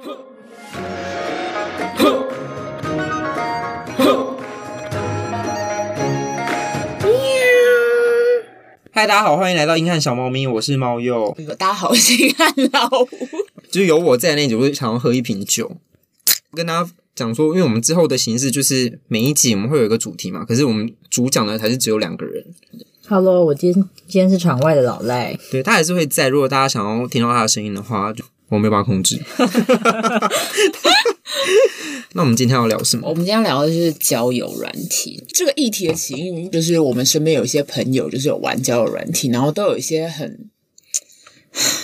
嗨，大家好，欢迎来到硬汉小猫咪，我是猫鼬。大家好，我是硬汉老吴。就是有我在那里，就会想要喝一瓶酒。跟大家讲说，因为我们之后的形式就是每一集我们会有一个主题嘛，可是我们主讲的还是只有两个人。Hello，我今天今天是场外的老赖。对，他还是会在，如果大家想要听到他的声音的话，就我没有办法控制。那我们今天要聊什么？我们今天要聊的就是交友软体这个议题的起因，就是我们身边有一些朋友，就是有玩交友软体，然后都有一些很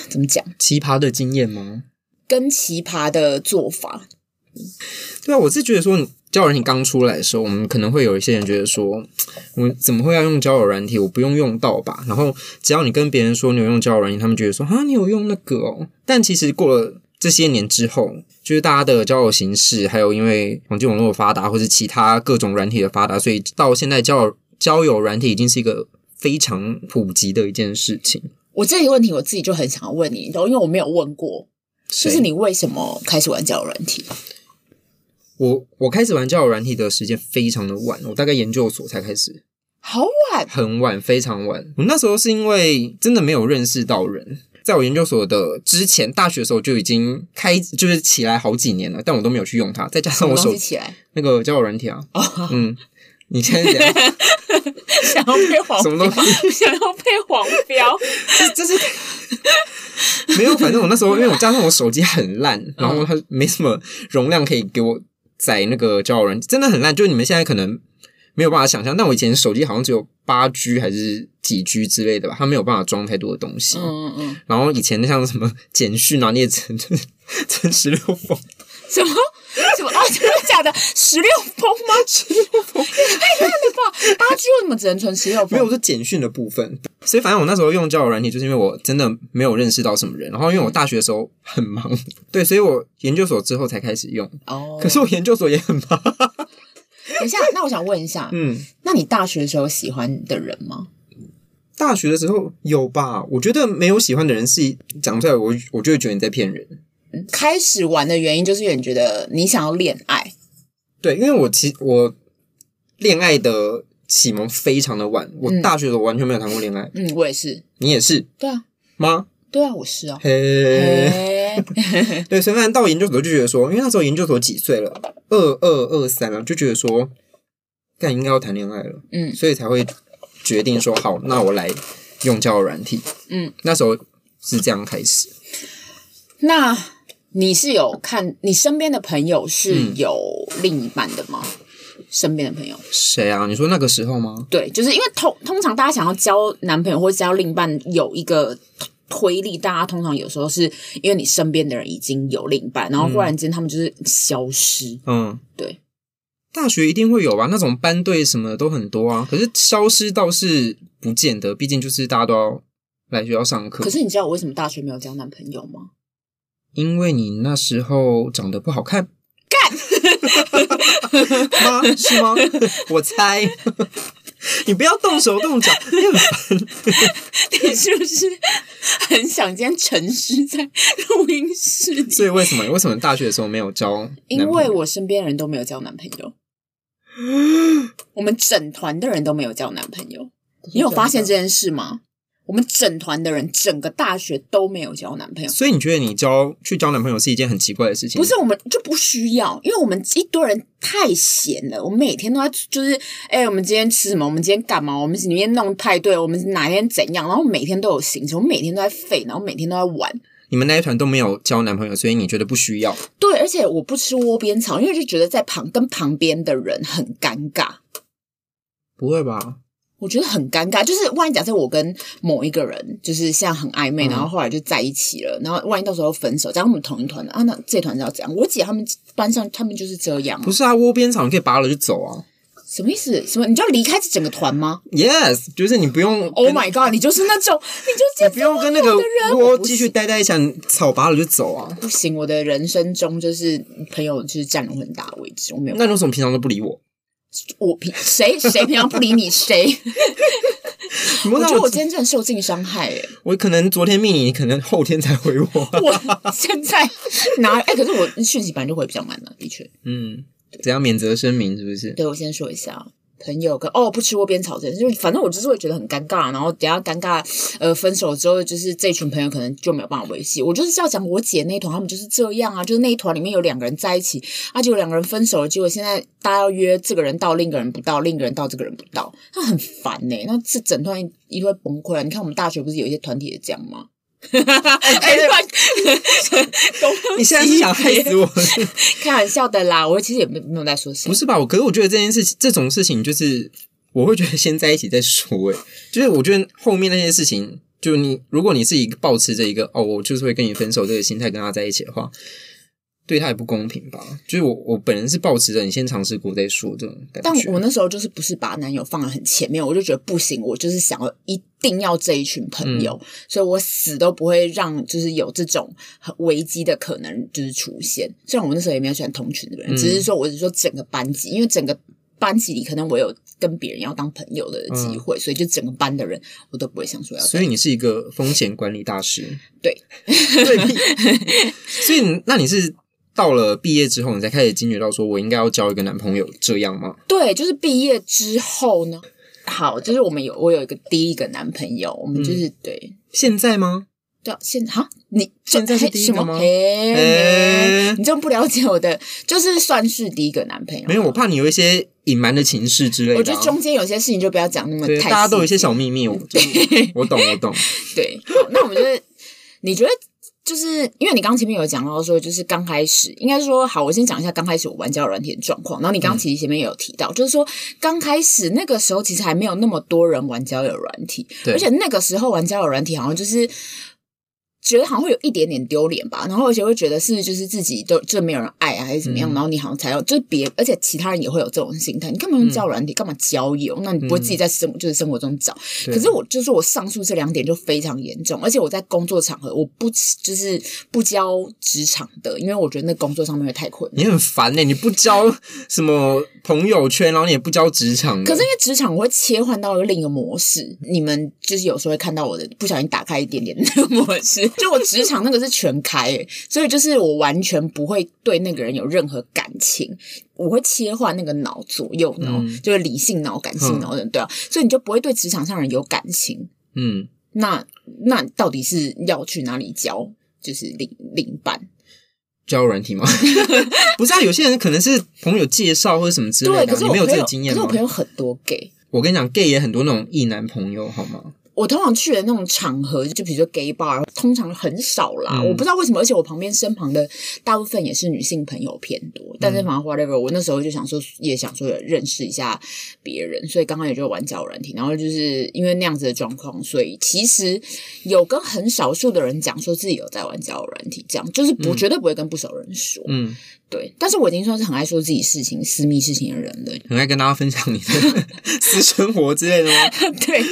怎么讲奇葩的经验吗？跟奇葩的做法。对啊，我是觉得说，交友软体刚出来的时候，我们可能会有一些人觉得说，我怎么会要用交友软体？我不用用到吧？然后只要你跟别人说你有用交友软体，他们觉得说啊，你有用那个哦。但其实过了这些年之后，就是大家的交友形式，还有因为网际网络的发达，或是其他各种软体的发达，所以到现在交友交友软体已经是一个非常普及的一件事情。我这个问题我自己就很想要问你，因为我没有问过，就是你为什么开始玩交友软体？我我开始玩交友软体的时间非常的晚，我大概研究所才开始，好晚，很晚，非常晚。我那时候是因为真的没有认识到人，在我研究所的之前，大学的时候就已经开，就是起来好几年了，但我都没有去用它。再加上我手机起来那个交友软体啊，哦、嗯，你现在怎样？想要配黄？什么东西？想要配黄标？这这是没有，反正我那时候因为我加上我手机很烂，然后它没什么容量可以给我。在那个交友软体真的很烂，就是你们现在可能没有办法想象。但我以前手机好像只有八 G 还是几 G 之类的吧，它没有办法装太多的东西。嗯嗯嗯。然后以前像什么简讯啊，你也只能存十六封。什么什么啊？真的假的？十六封吗？十六封什么只能存十六封？没有，是简讯的部分。所以反正我那时候用交友软体，就是因为我真的没有认识到什么人。然后因为我大学的时候很忙，对，所以我研究所之后才开始用。哦，可是我研究所也很忙。等一下，那我想问一下，嗯，那你大学的时候喜欢的人吗？大学的时候有吧？我觉得没有喜欢的人是讲出来，我我就会觉得你在骗人。开始玩的原因就是因为你觉得你想要恋爱。对，因为我其实我恋爱的启蒙非常的晚，我大学的时候完全没有谈过恋爱。嗯，我也是。你也是？对啊。吗？对啊，我是啊。嘿，对，所以反正到研究所就觉得说，因为那时候研究所几岁了？二二二三了，就觉得说，干应该要谈恋爱了。嗯，所以才会决定说，好，那我来用交友软体。嗯，那时候是这样开始。那你是有看你身边的朋友是有另一半的吗？嗯、身边的朋友谁啊？你说那个时候吗？对，就是因为通通常大家想要交男朋友或者交另一半，有一个推力，大家通常有时候是因为你身边的人已经有另一半，然后忽然间他们就是消失。嗯，对。大学一定会有吧？那种班队什么的都很多啊。可是消失倒是不见得，毕竟就是大家都要来学校上课。可是你知道我为什么大学没有交男朋友吗？因为你那时候长得不好看，干 吗？是吗？我猜，你不要动手动脚，你很烦。你是不是很想今天沉尸在录音室？所以为什么？为什么大学的时候没有交？因为我身边人都没有交男朋友，我们整团的人都没有交男朋友。你有发现这件事吗？我们整团的人，整个大学都没有交男朋友，所以你觉得你交去交男朋友是一件很奇怪的事情？不是，我们就不需要，因为我们一堆人太闲了。我们每天都在，就是，哎、欸，我们今天吃什么？我们今天干嘛？我们里面弄派对，我们哪天怎样？然后每天都有行程，我们每天都在废，然后每天都在玩。你们那一团都没有交男朋友，所以你觉得不需要？对，而且我不吃窝边草，因为就觉得在旁跟旁边的人很尴尬。不会吧？我觉得很尴尬，就是万一假设我跟某一个人就是现在很暧昧，嗯、然后后来就在一起了，然后万一到时候分手，假如我们同一团的啊，那这团是要怎样？我姐他们班上他们就是这样，不是啊？窝边草你可以拔了就走啊？什么意思？什么？你就要离开这整个团吗？Yes，就是你不用。Oh my god！你就是那种，你就你不用跟那个窝继续待在一起，草拔了就走啊？不行，我的人生中就是朋友就是占了很大的位置，我没有。那你为什么平常都不理我？我平谁谁平常不理你谁？我觉得我今天真的受尽伤害诶，我可能昨天密你，可能后天才回我。我现在拿哎、欸，可是我讯息本来就回比较慢了，的确。嗯，怎样免责声明是不是？对，我先说一下。朋友跟哦不吃窝边草，这就反正我就是会觉得很尴尬，然后等下尴尬，呃，分手之后就是这群朋友可能就没有办法维系。我就是要讲我姐那一团，他们就是这样啊，就是那一团里面有两个人在一起，啊，结果两个人分手了，结果现在大家要约这个人到，另一个人不到，另一个人到，这个人不到，他很烦呢、那这整团一一会崩溃啊！你看我们大学不是有一些团体也这样吗？哎、欸，你现在是想害死我？开玩笑的啦，我其实也没没有在说什么。不是吧？我可是我觉得这件事情，这种事情就是我会觉得先在一起再说。哎，就是我觉得后面那些事情，就你如果你是一个抱持着一个哦，我就是会跟你分手这个心态跟他在一起的话。对他也不公平吧？就是我，我本人是抱持着你先尝试过再说这种感觉。但我那时候就是不是把男友放得很前面，我就觉得不行，我就是想要一定要这一群朋友，嗯、所以我死都不会让就是有这种很危机的可能就是出现。虽然我那时候也没有喜欢同群的人，嗯、只是说我是说整个班级，因为整个班级里可能我有跟别人要当朋友的机会，嗯、所以就整个班的人我都不会想说要。所以你是一个风险管理大师，对，对。所以那你是？到了毕业之后，你才开始惊觉到说，我应该要交一个男朋友，这样吗？对，就是毕业之后呢。好，就是我们有我有一个第一个男朋友，我们就是、嗯、对。现在吗？对，现好，你现在是第一个吗？嘿嘿你这么不了解我的，就是算是第一个男朋友。没有，我怕你有一些隐瞒的情事之类的、啊。我觉得中间有些事情就不要讲那么太。大家都有一些小秘密，我 我懂，我懂。对，好，那我们就是，你觉得？就是因为你刚刚前面有讲到说，就是刚开始应该是说，好，我先讲一下刚开始我玩交友软体的状况。然后你刚刚其实前面也有提到，嗯、就是说刚开始那个时候其实还没有那么多人玩交友软体，而且那个时候玩交友软体好像就是。觉得好像会有一点点丢脸吧，然后而且会觉得是就是自己都就没有人爱啊，还是怎么样？嗯、然后你好像才要就是别，而且其他人也会有这种心态。你干嘛用交友软体？干、嗯、嘛交友？那你不会自己在生、嗯、就是生活中找？可是我就是我上述这两点就非常严重，而且我在工作场合我不就是不交职场的，因为我觉得那工作上面会太困难。你很烦呢、欸，你不交什么朋友圈，然后你也不交职场。可是因为职场我会切换到另一个模式，你们就是有时候会看到我的不小心打开一点点那个模式。就我职场那个是全开诶，所以就是我完全不会对那个人有任何感情，我会切换那个脑，左右脑，嗯、就是理性脑、感性脑的，嗯、对啊，所以你就不会对职场上人有感情。嗯，那那到底是要去哪里交？就是另另一半交友软体吗？不是啊，有些人可能是朋友介绍或者什么之类的、啊，对，可是我你没有这个经验吗？可是我朋友很多 gay，我跟你讲，gay 也很多那种异男朋友，好吗？我通常去的那种场合，就比如说 gay bar，通常很少啦。嗯、我不知道为什么，而且我旁边身旁的大部分也是女性朋友偏多。嗯、但是反正 whatever，我那时候就想说，也想说认识一下别人，所以刚刚也就玩交友软体。然后就是因为那样子的状况，所以其实有跟很少数的人讲说自己有在玩交友软体，这样就是不、嗯、绝对不会跟不熟人说。嗯。对，但是我已经算是很爱说自己事情、私密事情的人了。很爱跟大家分享你的 私生活之类的吗？对，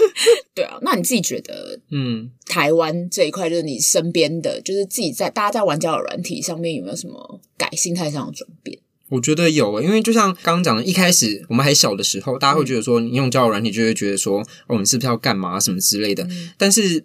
对啊。那你自己觉得，嗯，台湾这一块，就是你身边的，就是自己在大家在玩交友软体上面有没有什么改心态上的转变？我觉得有，因为就像刚刚讲的，一开始我们还小的时候，大家会觉得说，你用交友软体就会觉得说，哦，你是不是要干嘛什么之类的。嗯、但是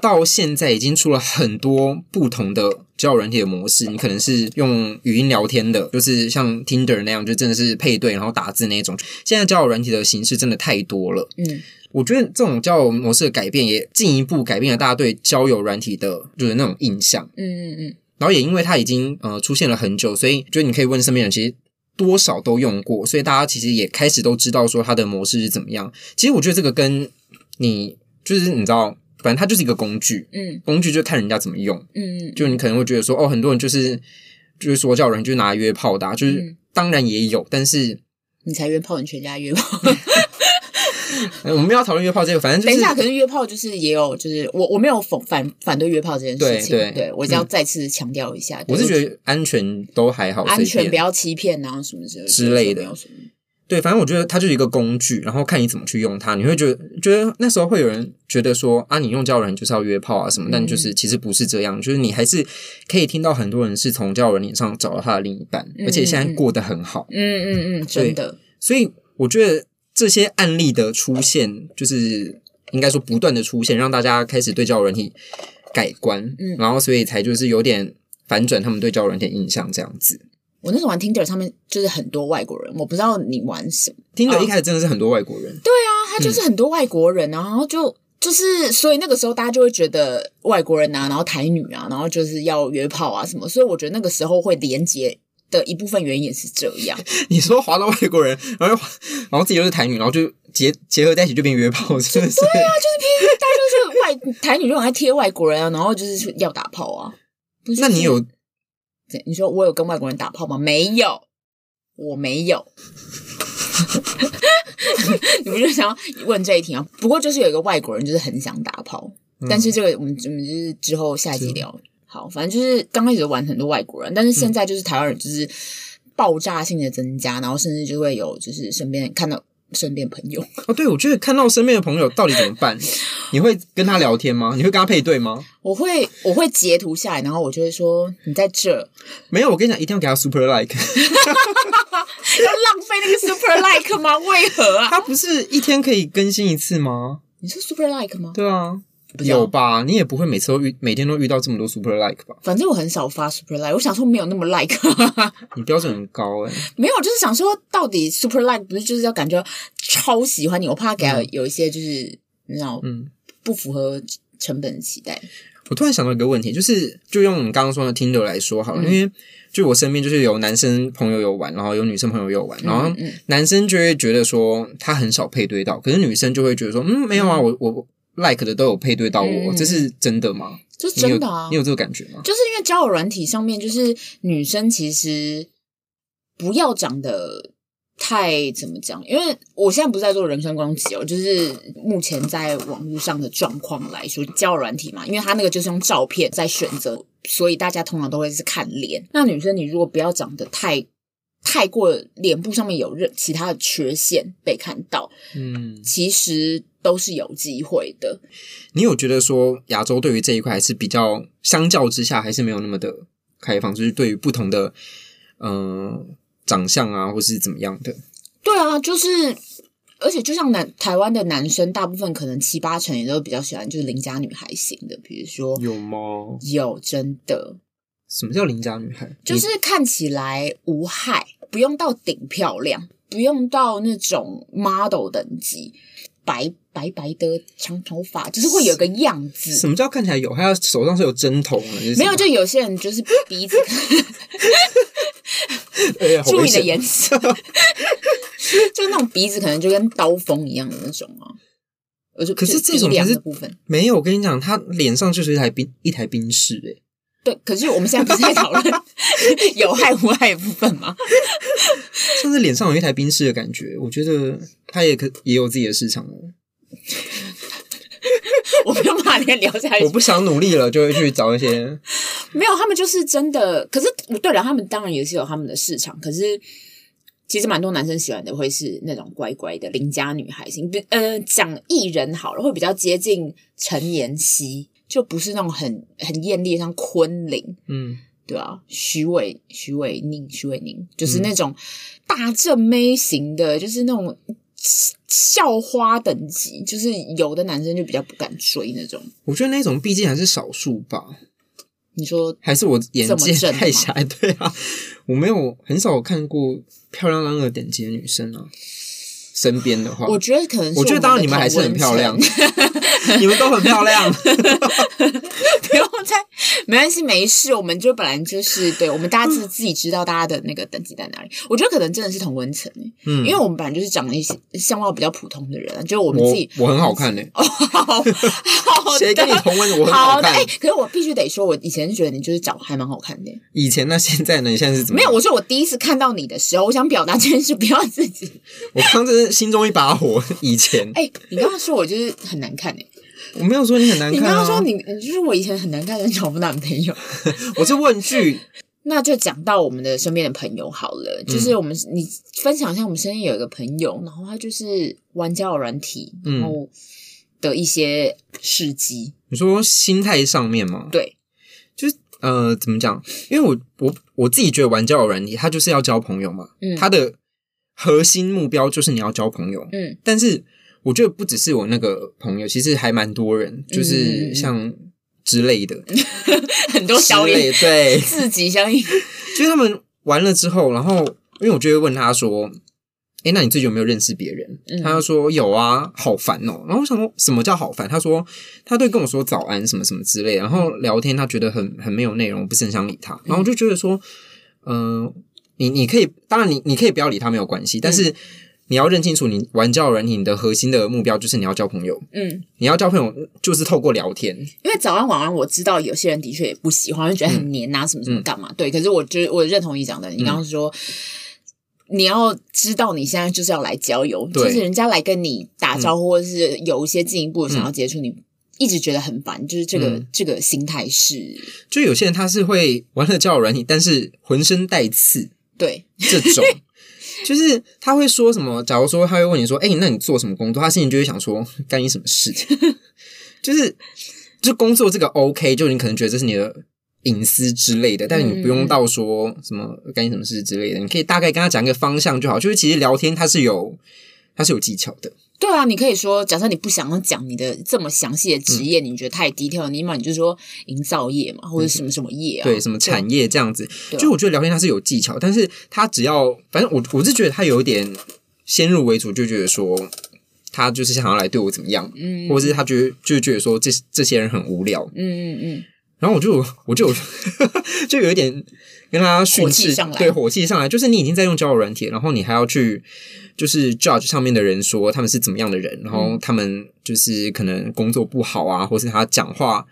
到现在已经出了很多不同的。交友软体的模式，你可能是用语音聊天的，就是像 Tinder 那样，就真的是配对然后打字那种。现在交友软体的形式真的太多了，嗯，我觉得这种交友模式的改变也进一步改变了大家对交友软体的就是那种印象，嗯嗯嗯。然后也因为它已经呃出现了很久，所以觉得你可以问身边人，其实多少都用过，所以大家其实也开始都知道说它的模式是怎么样。其实我觉得这个跟你就是你知道。反正它就是一个工具，嗯，工具就看人家怎么用，嗯，就你可能会觉得说，哦，很多人就是就是说叫人就拿来约炮的，啊，就是、嗯、当然也有，但是你才约炮，你全家约炮，我们要讨论约炮这个，反正、就是、等一下，可是约炮就是也有，就是我我没有反反反对约炮这件事情，对，对，对我就要再次强调一下，嗯、我是觉得安全都还好，安全不要欺骗啊什么之类之类的。对，反正我觉得它就是一个工具，然后看你怎么去用它。你会觉得，觉得那时候会有人觉得说啊，你用交友人就是要约炮啊什么，嗯、但就是其实不是这样，就是你还是可以听到很多人是从交友软件上找到他的另一半，嗯、而且现在过得很好。嗯嗯嗯，真的。所以我觉得这些案例的出现，就是应该说不断的出现，让大家开始对交友软体改观，嗯，然后所以才就是有点反转他们对交友软体的印象这样子。我那时候玩 Tinder 上面就是很多外国人，我不知道你玩什么。Tinder 一开始真的是很多外国人。对啊，他就是很多外国人，然后就就是所以那个时候大家就会觉得外国人啊，然后台女啊，然后就是要约炮啊什么，所以我觉得那个时候会连接的一部分原因也是这样。你说滑到外国人，然后然后自己又是台女，然后就结结合在一起就变约炮，是不是？对啊，就是偏大家就是外台女就很爱贴外国人啊，然后就是要打炮啊。那你有？你说我有跟外国人打炮吗？没有，我没有。你们就想要问这一题啊？不过就是有一个外国人，就是很想打炮，嗯、但是这个我们我们就是之后下一集聊。好，反正就是刚开始玩很多外国人，但是现在就是台湾人就是爆炸性的增加，嗯、然后甚至就会有就是身边看到。身边朋友哦，对，我觉得看到身边的朋友到底怎么办？你会跟他聊天吗？你会跟他配对吗？我会，我会截图下来，然后我就会说你在这。没有，我跟你讲，一定要给他 super like，要浪费那个 super like 吗？为何啊？他不是一天可以更新一次吗？你是 super like 吗？对啊。有吧？你也不会每次都遇，每天都遇到这么多 super like 吧？反正我很少发 super like，我想说没有那么 like。你标准很高哎、欸。没有，就是想说，到底 super like 不是就是要感觉超喜欢你？我怕给他有一些就是、嗯、你知道，嗯，不符合成本的期待。我突然想到一个问题，就是就用你刚刚说的 Tinder 来说好了，嗯、因为就我身边就是有男生朋友有玩，然后有女生朋友有玩，然后男生就会觉得说他很少配对到，可是女生就会觉得说，嗯，没有啊，我我。Like 的都有配对到我，嗯、这是真的吗？这是真的啊你！你有这个感觉吗？就是因为交友软体上面，就是女生其实不要长得太怎么讲，因为我现在不是在做人身攻击哦，就是目前在网络上的状况来说，交友软体嘛，因为它那个就是用照片在选择，所以大家通常都会是看脸。那女生你如果不要长得太太过脸部上面有任其他的缺陷被看到，嗯，其实。都是有机会的。你有觉得说亚洲对于这一块还是比较相较之下还是没有那么的开放，就是对于不同的嗯、呃、长相啊，或是怎么样的？对啊，就是而且就像男台湾的男生，大部分可能七八成也都比较喜欢就是邻家女孩型的，比如说有吗？有真的？什么叫邻家女孩？就是看起来无害，不用到顶漂亮，不用到那种 model 等级。白白白的长头发，就是会有个样子。什么叫看起来有？还要手上是有针头吗？没有，就有些人就是鼻子。注意你的颜色，就那种鼻子可能就跟刀锋一样的那种啊。我就可是这种两个部分没有。我跟你讲，他脸上就是一台冰一台冰室诶。对，可是我们现在不是在讨论 有害无害的部分吗？像是脸上有一台冰室的感觉，我觉得他也可也有自己的市场哦。我没有办法跟你聊下去。我不想努力了，就会去找一些。没有，他们就是真的。可是，对了，他们当然也是有他们的市场。可是，其实蛮多男生喜欢的会是那种乖乖的邻家女孩型。比呃，讲艺人好了，会比较接近陈妍希。就不是那种很很艳丽，像昆凌，嗯，对啊，徐伟、徐伟宁、徐伟宁，就是那种大正妹型的，就是那种校花等级，就是有的男生就比较不敢追那种。我觉得那种毕竟还是少数吧。你说还是我眼界太狭？对啊，我没有很少看过漂亮那个等级的女生啊。身边的话，我觉得可能是我，我觉得当然你们还是很漂亮，你们都很漂亮，不用再没关系，没事，我们就本来就是对，我们大家自自己知道大家的那个等级在哪里。我觉得可能真的是同温层，嗯，因为我们本来就是长得一些相貌比较普通的人，就我们自己我，我很好看呢，哦，好谁跟你同温？我很好看，哎，可是我必须得说，我以前是觉得你就是长得还蛮好看的。以前那现在呢？你现在是怎么？没有，我说我第一次看到你的时候，我想表达这件事，不要自己，我刚真。心中一把火。以前，哎、欸，你刚刚说我就是很难看哎、欸，我没有说你很难看、啊。你刚刚说你，就是我以前很难看，但找不到男朋友。我是问句，那就讲到我们的身边的朋友好了。就是我们，嗯、你分享一下，我们身边有一个朋友，然后他就是玩交友软体，然后的一些事迹。你说心态上面吗？对，就是呃，怎么讲？因为我我我自己觉得玩交友软体，他就是要交朋友嘛。嗯，他的。核心目标就是你要交朋友，嗯，但是我觉得不只是我那个朋友，其实还蛮多人，就是像之类的，嗯、很多小野对自己相应，就是他们完了之后，然后因为我就会问他说：“哎，那你最近有没有认识别人？”嗯、他就说：“有啊，好烦哦。”然后我想说什么叫好烦？他说他对跟我说早安什么什么之类，然后聊天他觉得很很没有内容，我不是很想理他。然后我就觉得说，嗯、呃，你你可以，当然你你可以不要理他没有关系，但是。嗯你要认清楚，你玩交友软体，你的核心的目标就是你要交朋友。嗯，你要交朋友就是透过聊天。因为早安晚安，我知道有些人的确也不喜欢，就觉得很黏啊，什么什么干嘛？嗯、对，可是我觉得我认同你讲的，你刚刚说、嗯、你要知道你现在就是要来交友，对就是人家来跟你打招呼，或者是有一些进一步的想要接触，嗯、你一直觉得很烦，就是这个、嗯、这个心态是。就有些人他是会玩了交友软体，但是浑身带刺，对这种。就是他会说什么？假如说他会问你说：“哎、欸，那你做什么工作？”他心里就会想说：“干你什么事情？” 就是就工作这个 OK，就你可能觉得这是你的隐私之类的，但是你不用到说什么干你什么事之类的，你可以大概跟他讲一个方向就好。就是其实聊天它是有它是有技巧的。对啊，你可以说，假设你不想要讲你的这么详细的职业，嗯、你觉得太低调，你嘛你就说营造业嘛，或者什么什么业啊，对，什么产业这样子。就我觉得聊天它是有技巧，但是他只要反正我我是觉得他有一点先入为主，就觉得说他就是想要来对我怎么样，嗯，或者是他觉得就觉得说这这些人很无聊，嗯嗯嗯。然后我就我就 就有一点跟他训斥，对，火气上来，就是你已经在用交友软体，然后你还要去。就是 judge 上面的人说他们是怎么样的人，然后他们就是可能工作不好啊，或是他讲话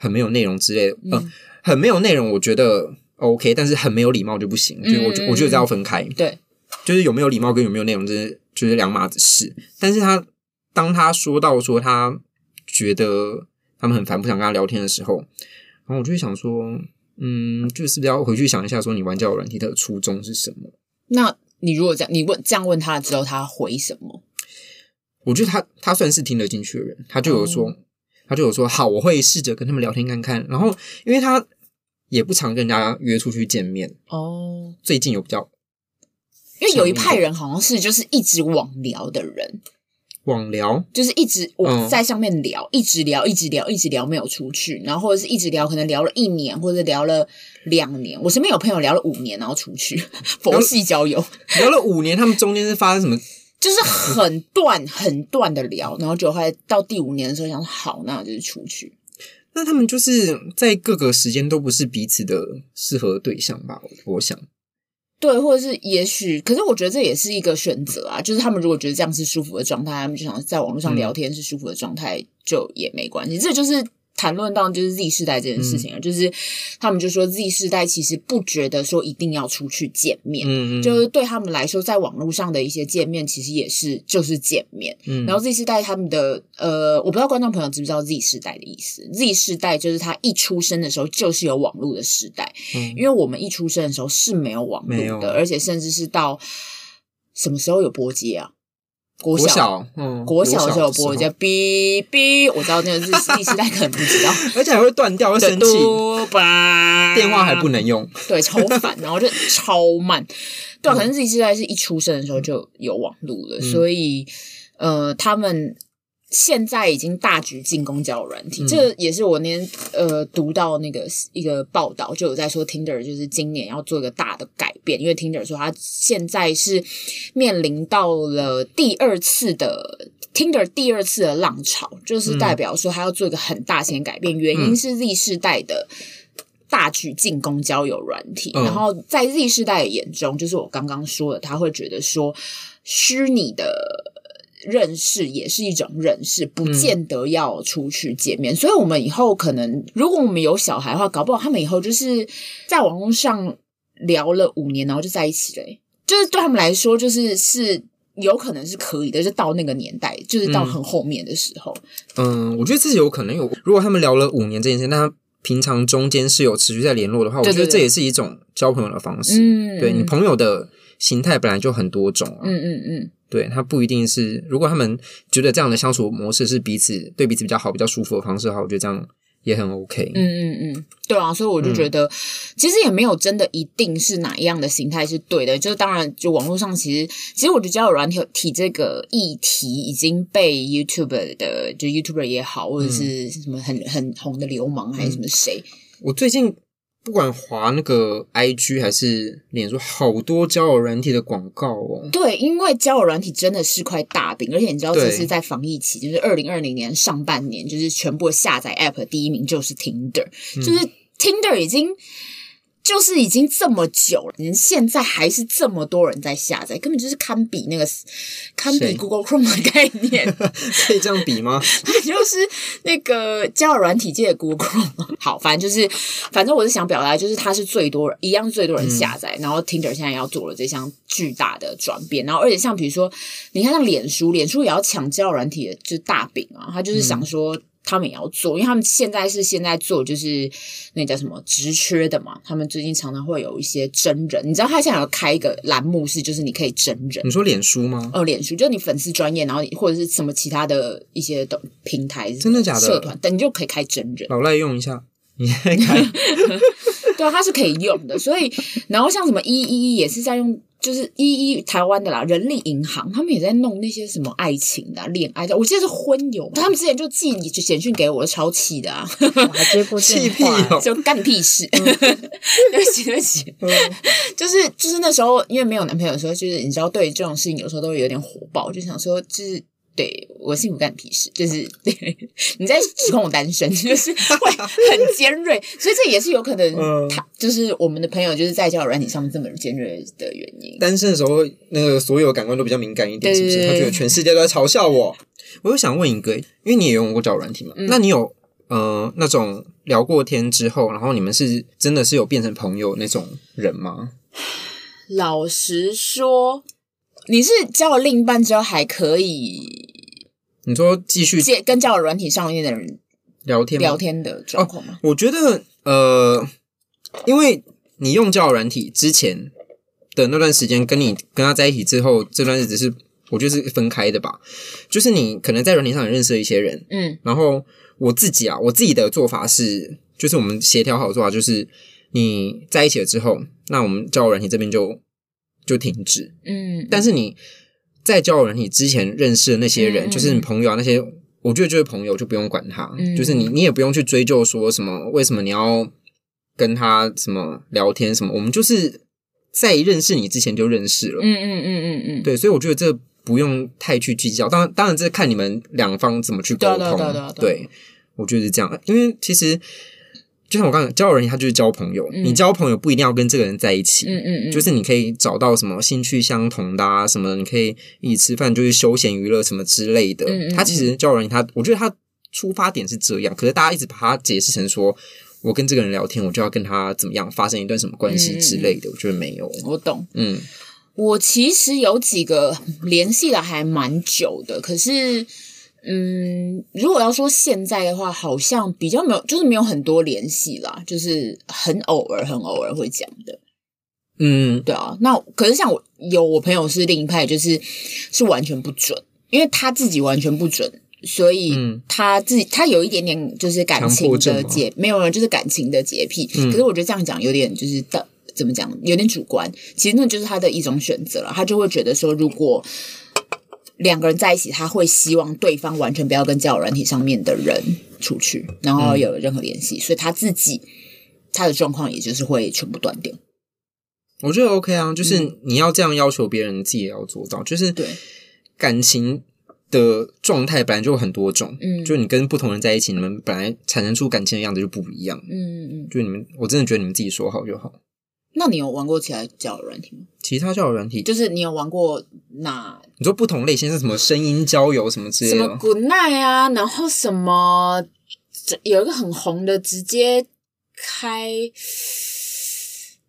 很没有内容之类的，嗯、呃，很没有内容，我觉得 OK，但是很没有礼貌就不行，嗯、就我觉我觉得这要分开，对，就是有没有礼貌跟有没有内容，这是就是两码子事。但是他当他说到说他觉得他们很烦，不想跟他聊天的时候，然后我就会想说，嗯，就是不是要回去想一下，说你玩交友软体的初衷是什么？那。你如果这样，你问这样问他之后，他回什么？我觉得他他算是听得进去的人，他就有说，oh. 他就有说好，我会试着跟他们聊天看看。然后，因为他也不常跟人家约出去见面哦，oh. 最近有比较，因为有一派人好像是就是一直网聊的人。网聊就是一直我在上面聊，嗯、一直聊，一直聊，一直聊，没有出去，然后或者是一直聊，可能聊了一年，或者聊了两年。我身边有朋友聊了五年，然后出去佛系交友，聊了五年，他们中间是发生什么？就是很断很断的聊，然后就还到第五年的时候想好，那就是出去。那他们就是在各个时间都不是彼此的适合对象吧？我想。对，或者是也许，可是我觉得这也是一个选择啊。就是他们如果觉得这样是舒服的状态，他们就想在网络上聊天是舒服的状态，嗯、就也没关系。这就是。谈论到就是 Z 世代这件事情啊，嗯、就是他们就说 Z 世代其实不觉得说一定要出去见面，嗯嗯，就是对他们来说，在网络上的一些见面其实也是就是见面。嗯，然后 Z 世代他们的呃，我不知道观众朋友知不知道 Z 世代的意思？Z 世代就是他一出生的时候就是有网络的时代，嗯，因为我们一出生的时候是没有网络的，而且甚至是到什么时候有拨接啊？国小，嗯，国小的时候。播叫哔哔，我知道那个是第时代，可能不知道，而且还会断掉，会生气，电话还不能用，对，超烦，然后就超慢，对啊，可能自己时代是一出生的时候就有网路了，嗯、所以呃，他们。现在已经大举进攻交友软体，嗯、这也是我那天呃读到那个一个报道，就有在说 Tinder 就是今年要做一个大的改变，因为 Tinder 说它现在是面临到了第二次的 Tinder 第二次的浪潮，就是代表说它要做一个很大型的改变，嗯、原因是 Z 世代的大举进攻交友软体，嗯、然后在 Z 世代的眼中，就是我刚刚说的，他会觉得说虚拟的。认识也是一种认识，不见得要出去见面。嗯、所以，我们以后可能，如果我们有小孩的话，搞不好他们以后就是在网络上聊了五年，然后就在一起了。就是对他们来说，就是是有可能是可以的。就到那个年代，就是到很后面的时候。嗯，嗯，我觉得自己有可能有。如果他们聊了五年这件事，那他平常中间是有持续在联络的话，我觉得这也是一种交朋友的方式。嗯，对你朋友的形态本来就很多种啊。嗯嗯嗯。嗯对，他不一定是，如果他们觉得这样的相处模式是彼此对彼此比较好、比较舒服的方式的话，我觉得这样也很 OK。嗯嗯嗯，对啊，所以我就觉得，嗯、其实也没有真的一定是哪一样的形态是对的。就当然，就网络上其实，其实我觉得交友软体体这个议题已经被 YouTube 的，就 YouTuber 也好，或者是什么很很红的流氓还是什么谁，嗯、我最近。不管滑那个 IG 还是脸书，好多交友软体的广告哦。对，因为交友软体真的是块大饼，而且你知道这是在防疫期，就是二零二零年上半年，就是全部下载 App 第一名就是 Tinder，就是 Tinder 已经。就是已经这么久了，你现在还是这么多人在下载，根本就是堪比那个堪比 Google Chrome 的概念，可以这样比吗？它 就是那个交友软体界的 Google Chrome。好，反正就是，反正我是想表达，就是它是最多人，一样最多人下载，嗯、然后 Tinder 现在要做了这项巨大的转变，然后而且像比如说，你看像脸书，脸书也要抢交友软体的就是大饼啊，他就是想说。嗯他们也要做，因为他们现在是现在做，就是那叫什么职缺的嘛。他们最近常常会有一些真人，你知道他现在有开一个栏目是，就是你可以真人。你说脸书吗？哦，脸书就是你粉丝专业，然后或者是什么其他的一些的平台，真的假的？社团等你就可以开真人。老赖用一下，你。对啊，它是可以用的，所以然后像什么一一一也是在用。就是一一台湾的啦，人力银行他们也在弄那些什么爱情的、啊、恋爱的，我记得是婚友，他们之前就寄你简讯给我，超气的啊！还接过气 屁哦，就干你屁事！对不起，对不起，就是就是那时候因为没有男朋友的时候，就是你知道，对这种事情有时候都会有点火爆，就想说就是。对我幸福干屁事，就是对 你在指控我单身，就是会很尖锐，所以这也是有可能，他就是我们的朋友就是在交友软体上面这么尖锐的原因。单身的时候，那个所有感官都比较敏感一点，是不是？他觉得全世界都在嘲笑我。我又想问一个，因为你也用过交友软体嘛？嗯、那你有呃那种聊过天之后，然后你们是真的是有变成朋友那种人吗？老实说。你是交了另一半之后还可以？你说继续接跟交友软体上面的人聊天聊天的状况吗？哦，我觉得呃，因为你用交友软体之前的那段时间，跟你跟他在一起之后这段日子是我觉得是分开的吧。就是你可能在软体上也认识了一些人，嗯，然后我自己啊，我自己的做法是，就是我们协调好做法就是你在一起了之后，那我们交友软体这边就。就停止，嗯，但是你在交友软体之前认识的那些人，嗯、就是你朋友啊，那些我觉得就是朋友，就不用管他，嗯、就是你你也不用去追究说什么，为什么你要跟他什么聊天什么，我们就是在认识你之前就认识了，嗯嗯嗯嗯嗯，对，所以我觉得这不用太去计较，当然当然这看你们两方怎么去沟通，对，对，对，对，对，我觉得是这样，因为其实。就像我刚才交友人，他就是交朋友。嗯、你交朋友不一定要跟这个人在一起，嗯嗯嗯，就是你可以找到什么兴趣相同的啊，什么你可以一起吃饭，就是休闲娱乐什么之类的。嗯嗯嗯，他其实交友人，他我觉得他出发点是这样，可是大家一直把它解释成说，我跟这个人聊天，我就要跟他怎么样发生一段什么关系之类的。嗯、我觉得没有，我懂。嗯，我其实有几个联系的还蛮久的，可是。嗯，如果要说现在的话，好像比较没有，就是没有很多联系啦，就是很偶尔、很偶尔会讲的。嗯，对啊。那可是像我有我朋友是另一派，就是是完全不准，因为他自己完全不准，所以他自己他有一点点就是感情的洁，没有人就是感情的洁癖。嗯，可是我觉得这样讲有点就是的怎么讲，有点主观。其实那就是他的一种选择了，他就会觉得说如果。两个人在一起，他会希望对方完全不要跟交友软体上面的人出去，然后有任何联系，嗯、所以他自己他的状况也就是会全部断掉。我觉得 OK 啊，就是你要这样要求别人，你自己也要做到。就是对感情的状态本来就有很多种，嗯，就你跟不同人在一起，你们本来产生出感情的样子就不一样，嗯嗯，就你们，我真的觉得你们自己说好就好。那你有玩过其他交友软体吗？其他交友软体就是你有玩过哪？你说不同类型是什么？声音交友什么之类的？什么 Good Night 啊，然后什么有一个很红的，直接开，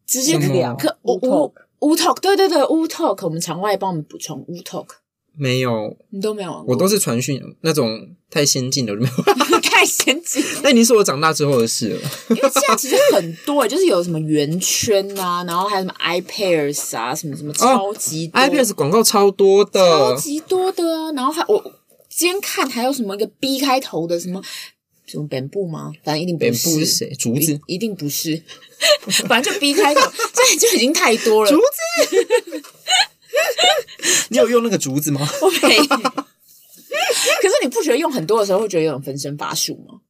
直接两个 Woo Talk，对对对 Woo Talk，我们场外帮我们补充 Woo Talk。没有，你都没有玩过，我都是传讯那种太先进的，没有 太先进。那已经是我长大之后的事了。因为现在其实很多，就是有什么圆圈啊，然后还有什么 iPairs 啊，什么什么超级、哦、iPairs 广告超多的，超级多的啊。然后还我今天看还有什么一个 B 开头的什么什么本部吗？反正一定。本部是谁？竹子一？一定不是。反正就 B 开头，这就已经太多了。竹子，你有用那个竹子吗？我没有。可是你不觉得用很多的时候会觉得有种分身乏术吗？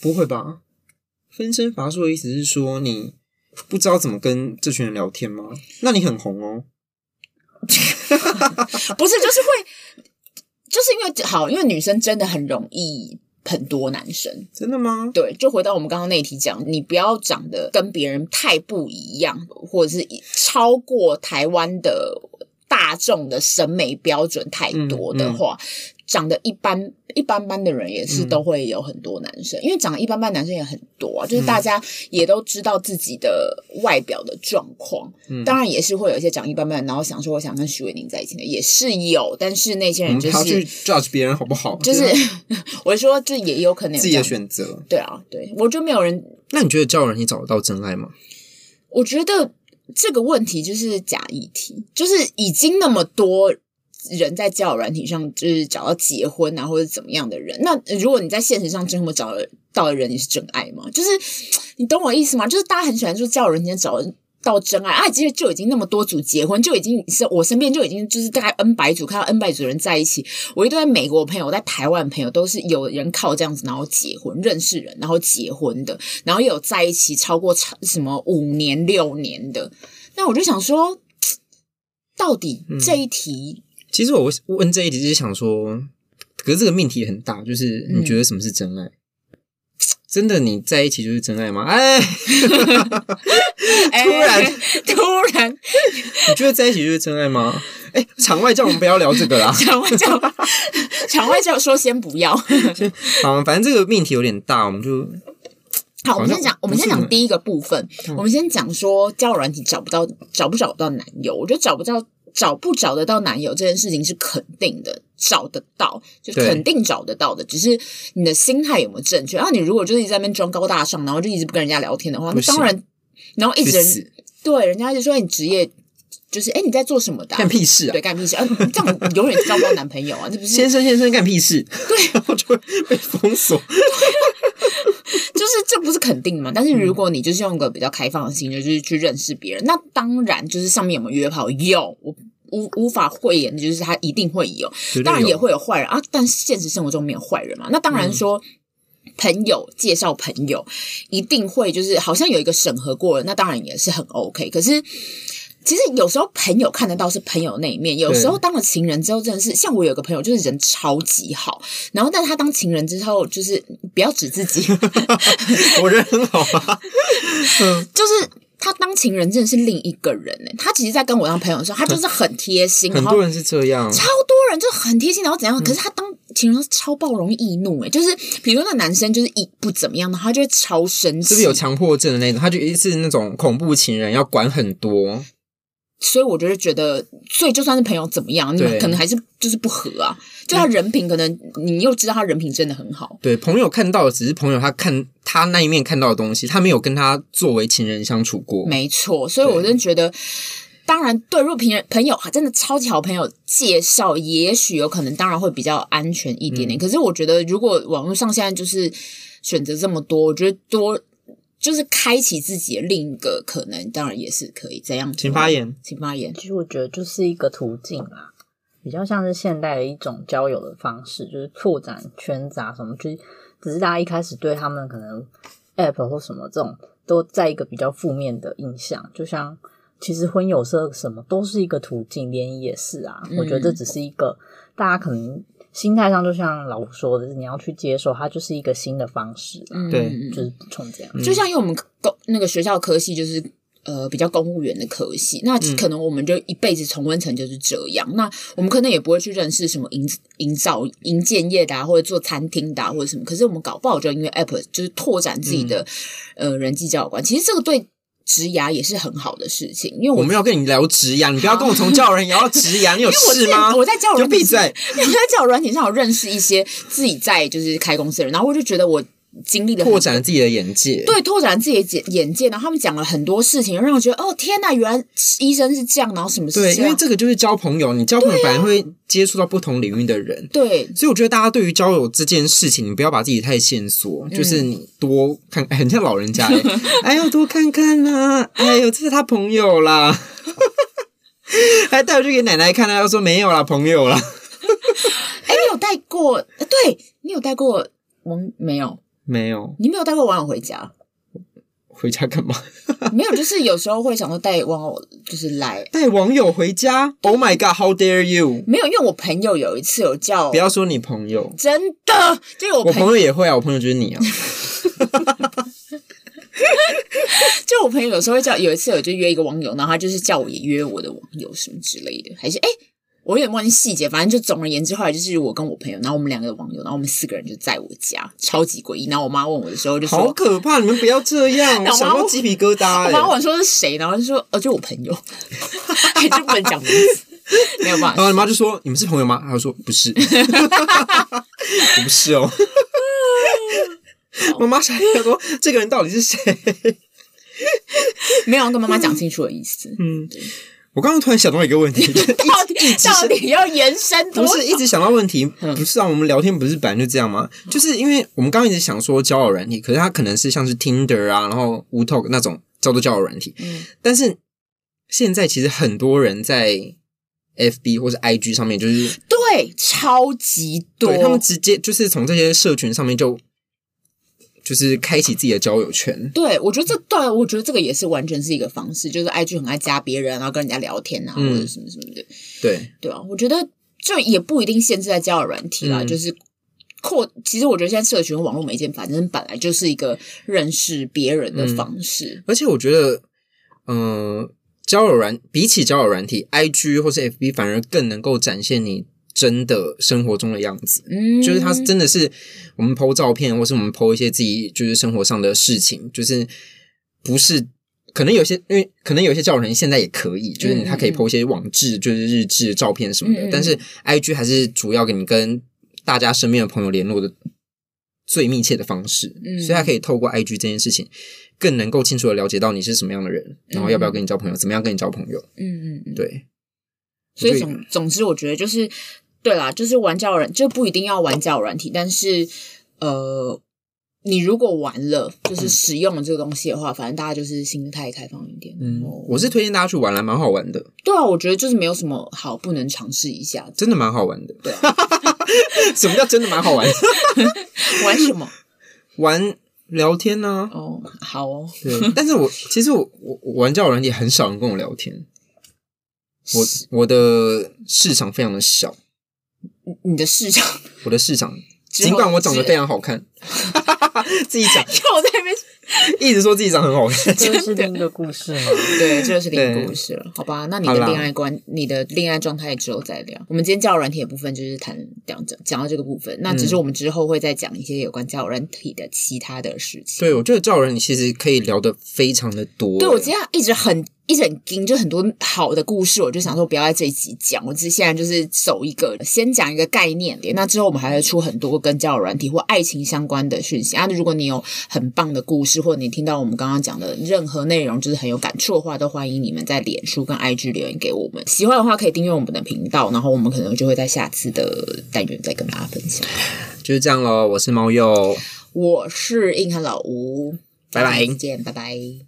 不会吧？分身乏术的意思是说你不知道怎么跟这群人聊天吗？那你很红哦。不是，就是会，就是因为好，因为女生真的很容易很多男生。真的吗？对，就回到我们刚刚那一题讲，你不要长得跟别人太不一样，或者是超过台湾的大众的审美标准太多的话。嗯嗯长得一般一般般的人也是都会有很多男生，嗯、因为长得一般般男生也很多啊，就是大家也都知道自己的外表的状况，嗯、当然也是会有一些长一般般的，然后想说我想跟徐伟宁在一起的也是有，但是那些人就是去 judge 别人好不好？就是 我说这也有可能有自己的选择，对啊，对，我就没有人。那你觉得交友软体找得到真爱吗？我觉得这个问题就是假议题，就是已经那么多。人在交友软体上就是找到结婚啊，或者怎么样的人？那如果你在现实上真的找到的人，你是真爱吗？就是 你懂我意思吗？就是大家很喜欢说交友软体找到真爱啊，其实就已经那么多组结婚，就已经是我身边就已经就是大概 N 百组看到 N 百组人在一起。我一堆在美国朋友，在台湾朋友都是有人靠这样子然后结婚，认识人然后结婚的，然后也有在一起超过超什么五年六年的。那我就想说，到底这一题。嗯其实我问这一题就是想说，可是这个命题很大，就是你觉得什么是真爱？嗯、真的你在一起就是真爱吗？哎，突然、欸、突然，你觉得在一起就是真爱吗？哎，场外叫我们不要聊这个啦，场外叫场外叫说先不要。好，反正这个命题有点大，我们就好。我们先讲，我们先讲第一个部分。我们先讲说交友软体找不到，找不找不到男友？我觉得找不到。找不找得到男友这件事情是肯定的，找得到就是肯定找得到的，只是你的心态有没有正确。然后你如果就是一直在那边装高大上，然后就一直不跟人家聊天的话，那当然，然后一直人对人家一直说你职业就是哎你在做什么的？干屁事啊？对，干屁事啊！这样永远交不到男朋友啊！这不是先生先生干屁事？对，然后就会被封锁。就是这不是肯定嘛？但是如果你就是用个比较开放的心，就是去认识别人，那当然就是上面有没有约炮有，我无无法讳言，就是他一定会有。当然也会有坏人啊，但现实生活中没有坏人嘛。那当然说朋友介绍朋友，一定会就是好像有一个审核过了，那当然也是很 OK。可是。其实有时候朋友看得到是朋友那一面，有时候当了情人之后，真的是像我有个朋友，就是人超级好，然后但他当情人之后，就是不要指自己，我人很好啊，就是他当情人真的是另一个人呢。他其实，在跟我当朋友的时候，他就是很贴心，很多人是这样，超多人就很贴心，然后怎样？可是他当情人超爆容易易怒，欸就是比如那男生就是一不怎么样的，他就会超生气，就是有强迫症的那种，他就一是那种恐怖情人，要管很多。所以我就是觉得，所以就算是朋友怎么样，你们可能还是就是不合啊。就他人品，可能你又知道他人品真的很好。对，朋友看到的只是朋友，他看他那一面看到的东西，他没有跟他作为情人相处过。没错，所以我真的觉得，当然对，如果朋友朋友真的超级好朋友介绍，也许有可能，当然会比较安全一点点。嗯、可是我觉得，如果网络上现在就是选择这么多，我觉得多。就是开启自己的另一个可能，当然也是可以这样。请发言，请发言。其实我觉得就是一个途径啊，比较像是现代的一种交友的方式，就是拓展圈子啊什么。就是只是大家一开始对他们可能 app 或什么这种都在一个比较负面的印象。就像其实婚友社什么都是一个途径，联谊也是啊。嗯、我觉得这只是一个大家可能。心态上就像老吴说的，你要去接受它，就是一个新的方式。嗯，对，就是从这样。嗯、就像因为我们公那个学校科系就是呃比较公务员的科系，那可能我们就一辈子重温层就是这样。嗯、那我们可能也不会去认识什么营营造营建业的啊，或者做餐厅的啊，或者什么。可是我们搞不好就因为 App 就是拓展自己的、嗯、呃人际交友观。其实这个对。职涯也是很好的事情，因为我，我们要跟你聊职涯，你不要跟我从交友软体聊到职涯，你有 事吗？我在交友软体，闭嘴！我在交友软体上有认识一些自己在就是开公司的人，然后我就觉得我经历了拓展自己的眼界，对，拓展自己的眼眼界。然后他们讲了很多事情，让我觉得哦天呐，原来医生是这样，然后什么是这样？对，因为这个就是交朋友，你交朋友反而会接触到不同领域的人，对。所以我觉得大家对于交友这件事情，你不要把自己太限缩，嗯、就是你多看，哎，很像老人家，哎呦，多看看呐、啊，哎呦，这是他朋友啦，还带我去给奶奶看，他又说没有啦，朋友啦。哎，你有带过？对，你有带过我们没有？没有，你没有带过网友回家？回家干嘛？没有，就是有时候会想说带网友，就是来带网友回家。Oh my god，How dare you？没有，因为我朋友有一次有叫，不要说你朋友，真的，就我我朋友也会啊，我朋友就是你啊。就我朋友有时候会叫，有一次我就约一个网友，然后他就是叫我也约我的网友什么之类的，还是哎。诶我有点忘记细节，反正就总而言之，后来就是我跟我朋友，然后我们两个网友，然后我们四个人就在我家，超级诡异。然后我妈问我的时候就说：“好可怕，你们不要这样！” 我想到鸡皮疙瘩。我妈问我说是谁，然后就说：“哦，就我朋友。”还就不能讲名字，没有办法。然后你妈就说：“你们是朋友吗？”她说：“不是，我不是哦。”妈妈想要说：“这个人到底是谁？”没有跟妈妈讲清楚的意思。嗯。我刚刚突然想到一个问题，到底到底要延伸多？不是一直想到问题，不是啊？我们聊天不是本来就这样吗？就是因为我们刚刚一直想说交友软体，可是它可能是像是 Tinder 啊，然后 Wootalk 那种叫做交友软体。嗯，但是现在其实很多人在 FB 或是 IG 上面，就是对超级多，对他们直接就是从这些社群上面就。就是开启自己的交友圈，对，我觉得这对，我觉得这个也是完全是一个方式，就是 IG 很爱加别人，然后跟人家聊天啊，嗯、或者什么什么的，对。对啊，我觉得就也不一定限制在交友软体啦，嗯、就是扩。其实我觉得现在社群网络媒介，反正本来就是一个认识别人的方式，嗯、而且我觉得，嗯、呃，交友软比起交友软体，IG 或是 FB 反而更能够展现你。真的生活中的样子，嗯，就是他真的是我们 po 照片，或是我们 po 一些自己就是生活上的事情，就是不是可能有些，因为可能有些交友软件现在也可以，就是他可以 po 一些网志，就是日志照片什么的，嗯，但是 IG 还是主要给你跟大家身边的朋友联络的最密切的方式，嗯，所以他可以透过 IG 这件事情，更能够清楚的了解到你是什么样的人，然后要不要跟你交朋友，怎么样跟你交朋友，嗯嗯，对，所以总总之，我觉得就是。对啦，就是玩交友软就不一定要玩交友软体，但是呃，你如果玩了，就是使用了这个东西的话，反正大家就是心态开放一点。嗯，我是推荐大家去玩，啦蛮好玩的。对啊，我觉得就是没有什么好不能尝试一下，真的蛮好玩的。对啊，什么叫真的蛮好玩？玩什么？玩聊天呢？哦，好哦。对，但是我其实我我玩交友软体很少人跟我聊天，我我的市场非常的小。你的市场，我的市场，尽管我长得非常好看，自己讲，我在那边一直说自己长很好看，这是另一个故事吗？对，这是另一个故事了，好吧？那你的恋爱观，你的恋爱状态之后再聊。我们今天交友软体的部分就是谈讲讲讲到这个部分，那只是我们之后会再讲一些有关交友软体的其他的事情。对，我觉得交友软体其实可以聊得非常的多。对，我今天一直很。一整经就很多好的故事，我就想说不要在这一集讲，我只现在就是走一个，先讲一个概念点。那之后我们还会出很多跟交友软体或爱情相关的讯息啊。如果你有很棒的故事，或者你听到我们刚刚讲的任何内容，就是很有感触的话，都欢迎你们在脸书跟 IG 留言给我们。喜欢的话可以订阅我们的频道，然后我们可能就会在下次的单元再跟大家分享。就是这样喽，我是猫鼬，我是硬汉老吴，拜拜，再见，拜拜。